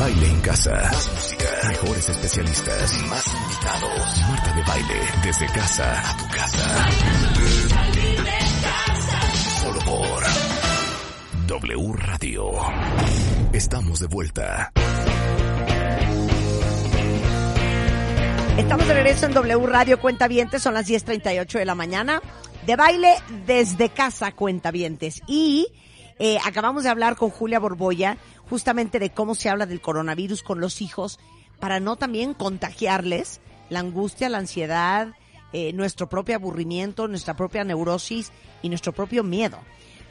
Baile en casa. Más música. Mejores especialistas. Más invitados. Marta de baile. Desde casa a tu casa. Solo por W Radio. Estamos de vuelta. Estamos de regreso en W Radio Cuentavientes, son las 10.38 de la mañana. De baile desde casa Cuentavientes. Y eh, acabamos de hablar con Julia Borboya justamente de cómo se habla del coronavirus con los hijos para no también contagiarles la angustia, la ansiedad, eh, nuestro propio aburrimiento, nuestra propia neurosis y nuestro propio miedo.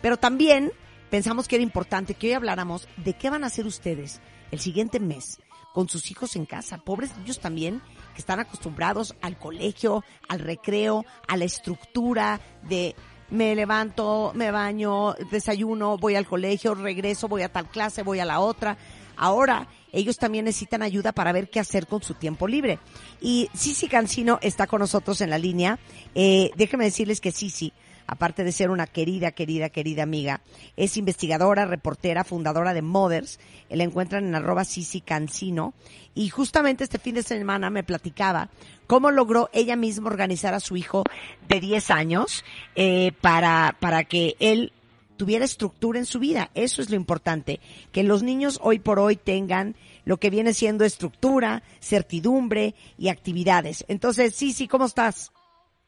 Pero también pensamos que era importante que hoy habláramos de qué van a hacer ustedes el siguiente mes con sus hijos en casa. Pobres niños también que están acostumbrados al colegio, al recreo, a la estructura de me levanto, me baño, desayuno, voy al colegio, regreso, voy a tal clase, voy a la otra. Ahora ellos también necesitan ayuda para ver qué hacer con su tiempo libre. Y Sisi Cancino está con nosotros en la línea. Eh, déjenme decirles que Sisi, aparte de ser una querida, querida, querida amiga, es investigadora, reportera, fundadora de Mothers. La encuentran en arroba Sisi Cancino. Y justamente este fin de semana me platicaba cómo logró ella misma organizar a su hijo de 10 años eh, para, para que él tuviera estructura en su vida. Eso es lo importante, que los niños hoy por hoy tengan lo que viene siendo estructura, certidumbre y actividades. Entonces, sí, sí, ¿cómo estás?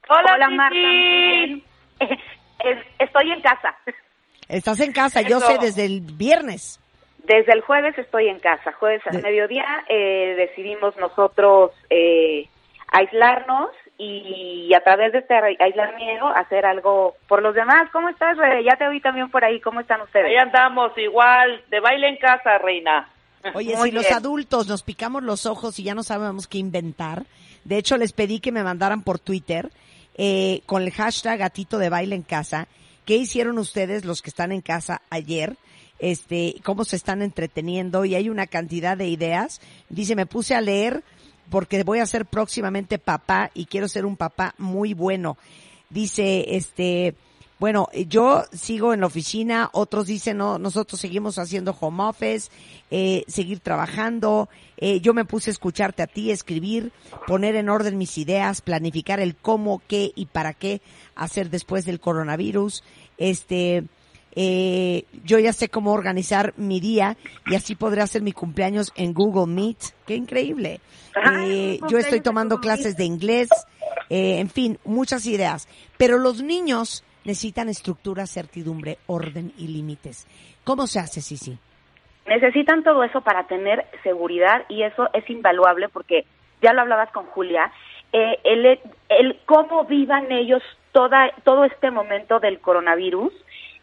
Hola, Hola. Marta, Estoy en casa. Estás en casa, yo Eso. sé, desde el viernes. Desde el jueves estoy en casa. Jueves al De- mediodía eh, decidimos nosotros eh, aislarnos y a través de este aislamiento hacer algo por los demás. ¿Cómo estás, Rebe? Ya te oí también por ahí. ¿Cómo están ustedes? Ahí andamos igual, de baile en casa, reina. Oye, Muy si los adultos nos picamos los ojos y ya no sabemos qué inventar, de hecho les pedí que me mandaran por Twitter eh, con el hashtag gatito de baile en casa, ¿qué hicieron ustedes los que están en casa ayer? Este, cómo se están entreteniendo y hay una cantidad de ideas. Dice, me puse a leer porque voy a ser próximamente papá y quiero ser un papá muy bueno. Dice, este, bueno, eh, yo sigo en la oficina, otros dicen, no, nosotros seguimos haciendo home office, eh, seguir trabajando, eh, yo me puse a escucharte a ti, escribir, poner en orden mis ideas, planificar el cómo, qué y para qué hacer después del coronavirus, este, eh, yo ya sé cómo organizar mi día y así podré hacer mi cumpleaños en Google Meet. ¡Qué increíble! Eh, yo estoy tomando clases de inglés, eh, en fin, muchas ideas. Pero los niños necesitan estructura, certidumbre, orden y límites. ¿Cómo se hace, Sisi? Necesitan todo eso para tener seguridad y eso es invaluable porque ya lo hablabas con Julia, eh, el, el cómo vivan ellos toda, todo este momento del coronavirus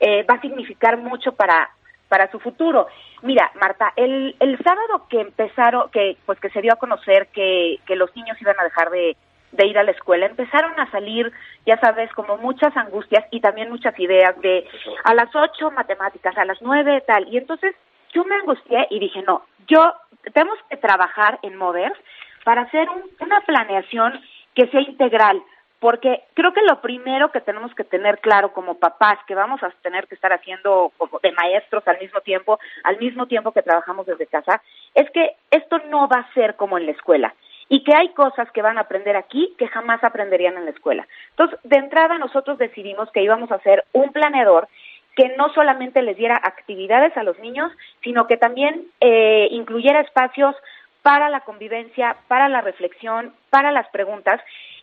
eh, va a significar mucho para para su futuro. Mira, Marta, el, el sábado que empezaron, que pues que se dio a conocer que, que los niños iban a dejar de, de ir a la escuela, empezaron a salir, ya sabes, como muchas angustias y también muchas ideas de a las ocho matemáticas, a las nueve tal. Y entonces yo me angustié y dije, no, yo tenemos que trabajar en Mothers para hacer un- una planeación que sea integral, porque creo que lo primero que tenemos que tener claro como papás, que vamos a tener que estar haciendo como de maestros al mismo tiempo, al mismo tiempo que trabajamos desde casa, es que esto no va a ser como en la escuela y que hay cosas que van a aprender aquí que jamás aprenderían en la escuela. Entonces, de entrada nosotros decidimos que íbamos a hacer un planeador que no solamente les diera actividades a los niños, sino que también eh, incluyera espacios para la convivencia, para la reflexión, para las preguntas.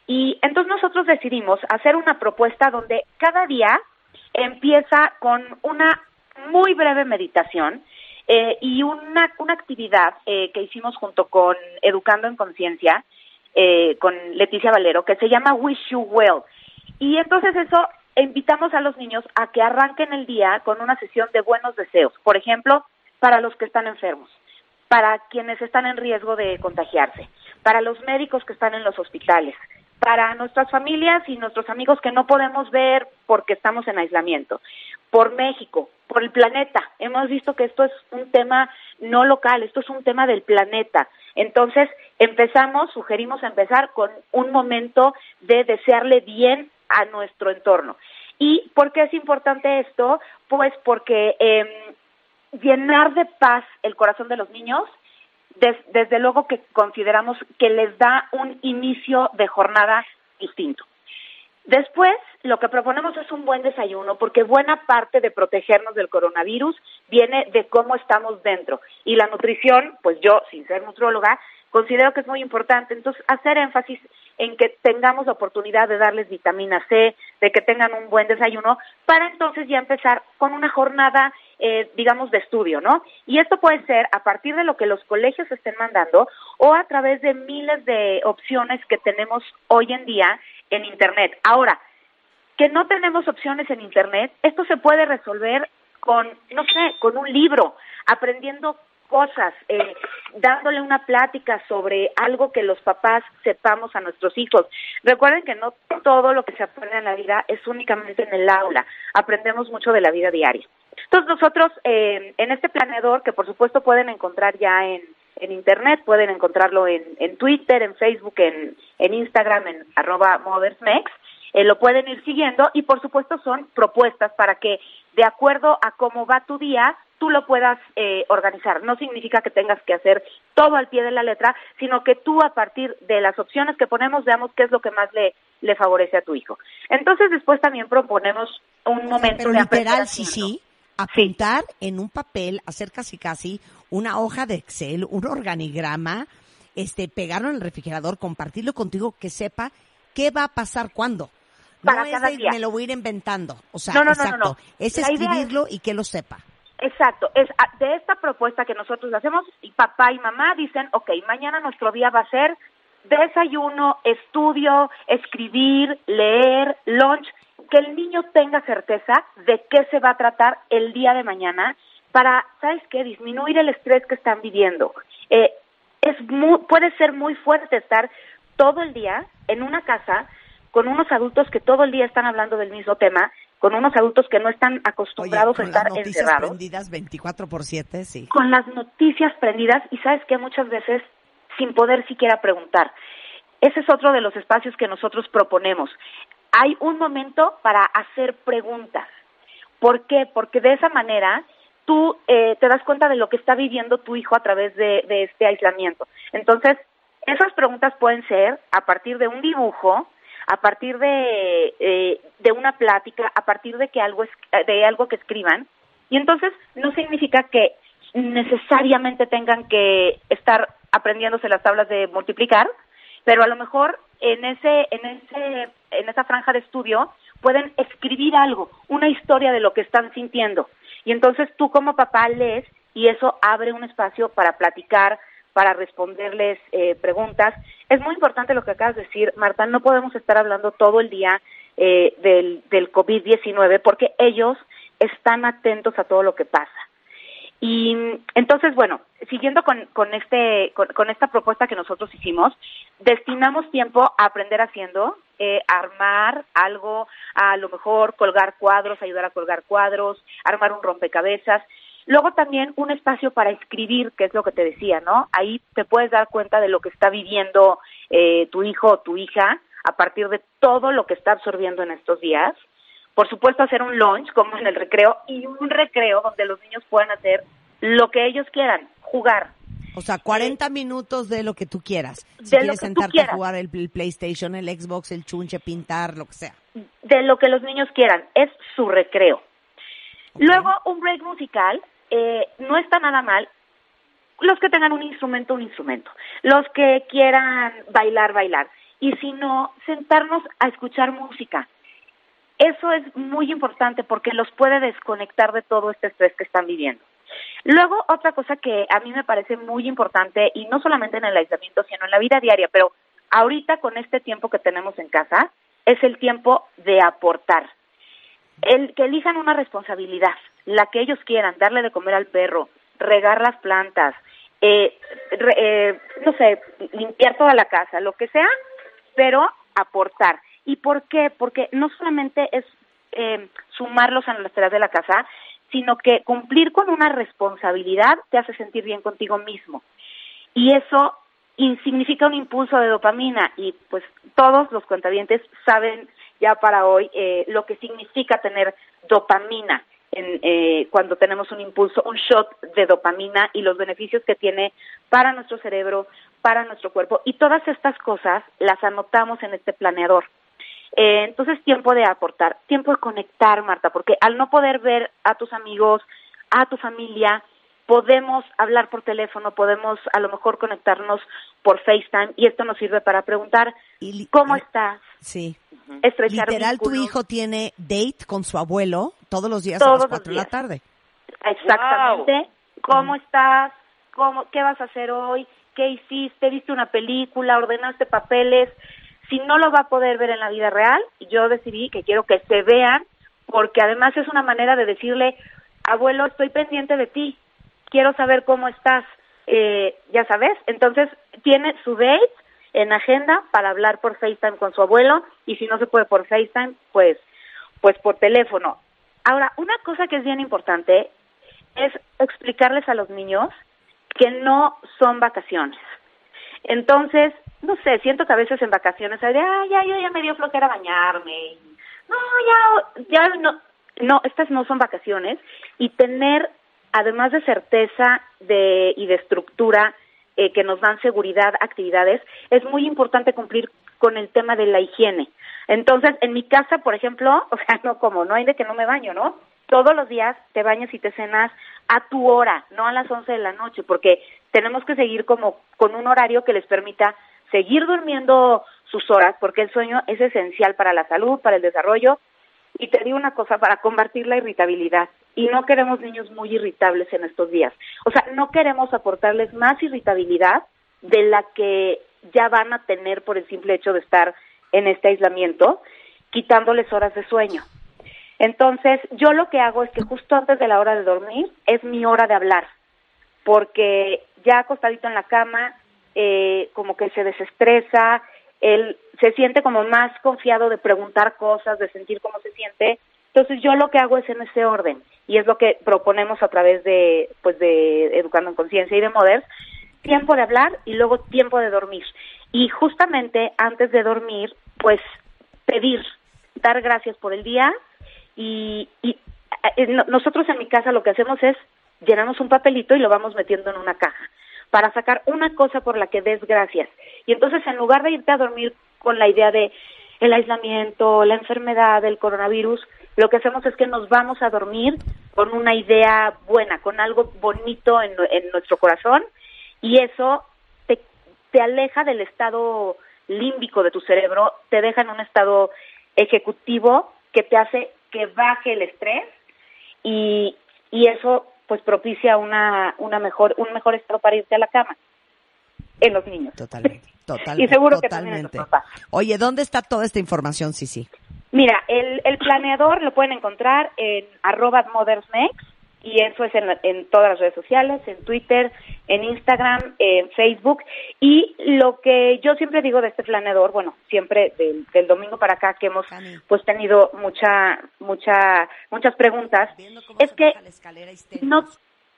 Y entonces nosotros decidimos hacer una propuesta donde cada día empieza con una muy breve meditación eh, y una, una actividad eh, que hicimos junto con Educando en Conciencia, eh, con Leticia Valero, que se llama Wish You Well. Y entonces eso invitamos a los niños a que arranquen el día con una sesión de buenos deseos. Por ejemplo, para los que están enfermos, para quienes están en riesgo de contagiarse, para los médicos que están en los hospitales, para nuestras familias y nuestros amigos que no podemos ver porque estamos en aislamiento, por México, por el planeta. Hemos visto que esto es un tema no local, esto es un tema del planeta. Entonces, empezamos, sugerimos empezar con un momento de desearle bien a nuestro entorno. ¿Y por qué es importante esto? Pues porque eh, llenar de paz el corazón de los niños, desde luego que consideramos que les da un inicio de jornada distinto. Después, lo que proponemos es un buen desayuno, porque buena parte de protegernos del coronavirus viene de cómo estamos dentro. Y la nutrición, pues yo, sin ser nutrióloga, considero que es muy importante. Entonces, hacer énfasis en que tengamos la oportunidad de darles vitamina C, de que tengan un buen desayuno, para entonces ya empezar con una jornada, eh, digamos, de estudio, ¿no? Y esto puede ser a partir de lo que los colegios estén mandando o a través de miles de opciones que tenemos hoy en día en Internet. Ahora, que no tenemos opciones en Internet, esto se puede resolver con, no sé, con un libro, aprendiendo cosas, eh, dándole una plática sobre algo que los papás sepamos a nuestros hijos. Recuerden que no todo lo que se aprende en la vida es únicamente en el aula, aprendemos mucho de la vida diaria. Entonces nosotros eh, en este planeador, que por supuesto pueden encontrar ya en, en Internet, pueden encontrarlo en, en Twitter, en Facebook, en, en Instagram, en arroba mothersmex, eh, lo pueden ir siguiendo y por supuesto son propuestas para que de acuerdo a cómo va tu día, tú lo puedas eh, organizar. No significa que tengas que hacer todo al pie de la letra, sino que tú a partir de las opciones que ponemos veamos qué es lo que más le, le favorece a tu hijo. Entonces después también proponemos un momento Pero de literal, sí, sí, apuntar en un papel, hacer casi casi una hoja de Excel, un organigrama, este, pegarlo en el refrigerador, compartirlo contigo, que sepa qué va a pasar cuándo. Para no cada es de, día. me lo voy a ir inventando. O sea, No, no, no, no, exacto. no. Es escribirlo y que lo sepa. Exacto, es a- de esta propuesta que nosotros hacemos, y papá y mamá dicen, ok, mañana nuestro día va a ser desayuno, estudio, escribir, leer, lunch, niño tenga certeza de qué se va a tratar el día de mañana para, ¿sabes qué?, disminuir el estrés que están viviendo. Eh, es muy, puede ser muy fuerte estar todo el día en una casa con unos adultos que todo el día están hablando del mismo tema, con unos adultos que no están acostumbrados con a estar las noticias encerrados prendidas 24 por 7, sí. con las noticias prendidas y sabes que muchas veces sin poder siquiera preguntar. Ese es otro de los espacios que nosotros proponemos. Hay un momento para hacer preguntas. ¿Por qué? Porque de esa manera tú eh, te das cuenta de lo que está viviendo tu hijo a través de, de este aislamiento. Entonces, esas preguntas pueden ser a partir de un dibujo, a partir de, eh, de una plática, a partir de que algo es, de algo que escriban, y entonces no significa que necesariamente tengan que estar aprendiéndose las tablas de multiplicar, pero a lo mejor en ese, en ese, en esa franja de estudio pueden escribir algo, una historia de lo que están sintiendo. Y entonces tú como papá lees y eso abre un espacio para platicar, para responderles eh, preguntas. Es muy importante lo que acabas de decir, Marta, no podemos estar hablando todo el día eh, del, del COVID-19 porque ellos están atentos a todo lo que pasa. Y entonces, bueno, siguiendo con, con, este, con, esta propuesta que nosotros hicimos, destinamos tiempo a aprender haciendo, eh, armar algo, a lo mejor colgar cuadros, ayudar a colgar cuadros, armar un rompecabezas. Luego también un espacio para escribir, que es lo que te decía, ¿no? Ahí te puedes dar cuenta de lo que está viviendo eh, tu hijo o tu hija a partir de todo lo que está absorbiendo en estos días. Por supuesto, hacer un lunch, como en el recreo, y un recreo donde los niños puedan hacer lo que ellos quieran, jugar. O sea, 40 minutos de lo que tú quieras. Si De lo quieres sentarte a jugar el, el PlayStation, el Xbox, el chunche, pintar, lo que sea. de lo que los niños quieran, es su recreo. Luego, un break musical eh, no está nada mal. Los que tengan un instrumento, un instrumento. Los que quieran bailar, bailar. Y si no, sentarnos a escuchar música. Eso es muy importante porque los puede desconectar de todo este estrés que están viviendo. Luego, otra cosa que a mí me parece muy importante, y no solamente en el aislamiento, sino en la vida diaria, pero ahorita con este tiempo que tenemos en casa, es el tiempo de aportar. El que elijan una responsabilidad, la que ellos quieran, darle de comer al perro, regar las plantas, eh, eh, no sé, limpiar toda la casa, lo que sea, pero aportar. ¿Y por qué? Porque no solamente es eh, sumarlos a las tareas de la casa, sino que cumplir con una responsabilidad te hace sentir bien contigo mismo. Y eso significa un impulso de dopamina y pues todos los cuentavientes saben ya para hoy eh, lo que significa tener dopamina en, eh, cuando tenemos un impulso, un shot de dopamina y los beneficios que tiene para nuestro cerebro, para nuestro cuerpo y todas estas cosas las anotamos en este planeador. Eh, entonces, tiempo de aportar, tiempo de conectar, Marta, porque al no poder ver a tus amigos, a tu familia, podemos hablar por teléfono, podemos a lo mejor conectarnos por FaceTime y esto nos sirve para preguntar cómo estás. Sí. Estrechar Literal, tu hijo tiene date con su abuelo todos los días a las 4 de la tarde. Exactamente. ¿Cómo estás? ¿Cómo, ¿Qué vas a hacer hoy? ¿Qué hiciste? ¿Viste una película? ¿Ordenaste papeles? Si no lo va a poder ver en la vida real, yo decidí que quiero que se vean, porque además es una manera de decirle, abuelo, estoy pendiente de ti, quiero saber cómo estás, eh, ya sabes. Entonces, tiene su date en agenda para hablar por FaceTime con su abuelo y si no se puede por FaceTime, pues, pues por teléfono. Ahora, una cosa que es bien importante es explicarles a los niños que no son vacaciones. Entonces, no sé, siento que a veces en vacaciones, ay, ya, yo ya me dio flojera bañarme. No, ya, ya no, no, estas no son vacaciones. Y tener, además de certeza de, y de estructura eh, que nos dan seguridad, actividades, es muy importante cumplir con el tema de la higiene. Entonces, en mi casa, por ejemplo, o sea, no como, no hay de que no me baño, ¿no? Todos los días te bañas y te cenas a tu hora, no a las 11 de la noche, porque tenemos que seguir como con un horario que les permita seguir durmiendo sus horas, porque el sueño es esencial para la salud, para el desarrollo. Y te digo una cosa, para combatir la irritabilidad. Y no queremos niños muy irritables en estos días. O sea, no queremos aportarles más irritabilidad de la que ya van a tener por el simple hecho de estar en este aislamiento, quitándoles horas de sueño. Entonces, yo lo que hago es que justo antes de la hora de dormir es mi hora de hablar, porque ya acostadito en la cama eh, como que se desestresa, él se siente como más confiado de preguntar cosas, de sentir cómo se siente. Entonces yo lo que hago es en ese orden y es lo que proponemos a través de pues de Educando en Conciencia y de Moders, tiempo de hablar y luego tiempo de dormir. Y justamente antes de dormir, pues pedir, dar gracias por el día y, y eh, nosotros en mi casa lo que hacemos es llenamos un papelito y lo vamos metiendo en una caja para sacar una cosa por la que des gracias. Y entonces en lugar de irte a dormir con la idea de el aislamiento, la enfermedad, el coronavirus, lo que hacemos es que nos vamos a dormir con una idea buena, con algo bonito en, nuestro corazón y eso te, te aleja del estado límbico de tu cerebro, te deja en un estado ejecutivo que te hace que baje el estrés y, y eso pues propicia una, una mejor, un mejor estado para irte a la cama en los niños. Totalmente, totalmente. y seguro que también en los papás. Oye, ¿dónde está toda esta información, sí sí Mira, el, el planeador lo pueden encontrar en arroba mothersnext y eso es en, en, todas las redes sociales, en Twitter, en Instagram, en Facebook. Y lo que yo siempre digo de este planeador, bueno, siempre del, del domingo para acá que hemos pues tenido mucha, mucha, muchas preguntas, es que no,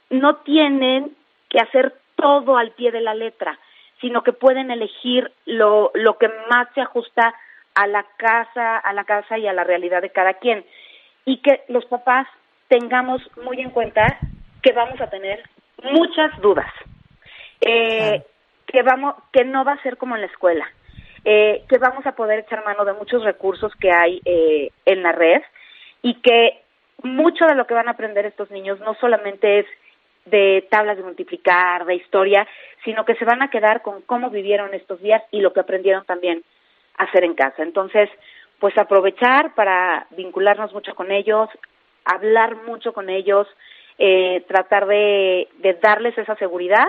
no tienen que hacer todo al pie de la letra, sino que pueden elegir lo, lo que más se ajusta a la casa, a la casa y a la realidad de cada quien. Y que los papás tengamos muy en cuenta que vamos a tener muchas dudas, eh, que vamos, que no va a ser como en la escuela, eh, que vamos a poder echar mano de muchos recursos que hay eh, en la red y que mucho de lo que van a aprender estos niños no solamente es de tablas de multiplicar, de historia, sino que se van a quedar con cómo vivieron estos días y lo que aprendieron también a hacer en casa. Entonces, pues aprovechar para vincularnos mucho con ellos, hablar mucho con ellos, eh, tratar de, de darles esa seguridad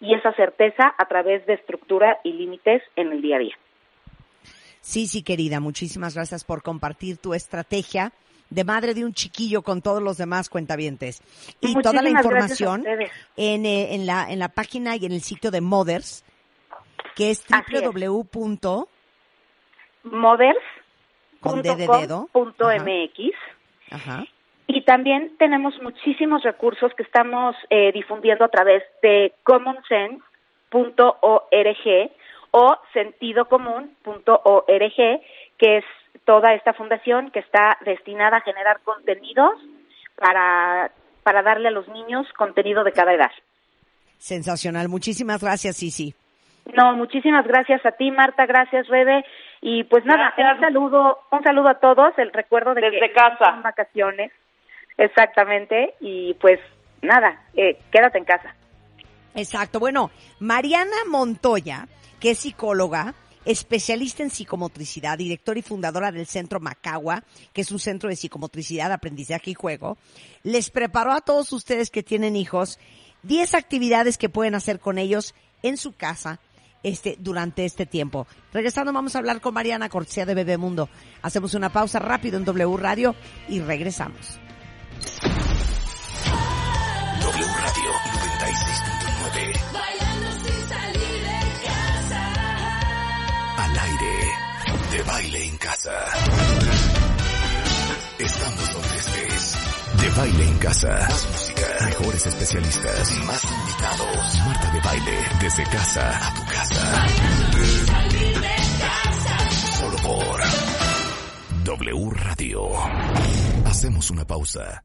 y esa certeza a través de estructura y límites en el día a día. Sí, sí, querida, muchísimas gracias por compartir tu estrategia de madre de un chiquillo con todos los demás cuentavientes. Y toda la información en, eh, en, la, en la página y en el sitio de Mothers, que es Así y también tenemos muchísimos recursos que estamos eh, difundiendo a través de commonsense.org o sentidocomún.org, que es toda esta fundación que está destinada a generar contenidos para, para darle a los niños contenido de cada edad. Sensacional. Muchísimas gracias, Sisi. No, muchísimas gracias a ti, Marta, gracias, Rebe. Y pues nada, Gracias. un saludo, un saludo a todos, el recuerdo de Desde que casa. son vacaciones. Exactamente, y pues nada, eh, quédate en casa. Exacto. Bueno, Mariana Montoya, que es psicóloga, especialista en psicomotricidad, directora y fundadora del Centro Macagua, que es un centro de psicomotricidad, aprendizaje y juego, les preparó a todos ustedes que tienen hijos 10 actividades que pueden hacer con ellos en su casa este, durante este tiempo. Regresando vamos a hablar con Mariana, cortesía de Bebemundo. Hacemos una pausa rápido en W Radio y regresamos. 96.9. Al aire. De baile en casa. Estamos donde estés. De baile en casa. Más música. Mejores especialistas. Más invitados. Marta de baile. Desde casa a tu casa. Solo por W Radio. Hacemos una pausa.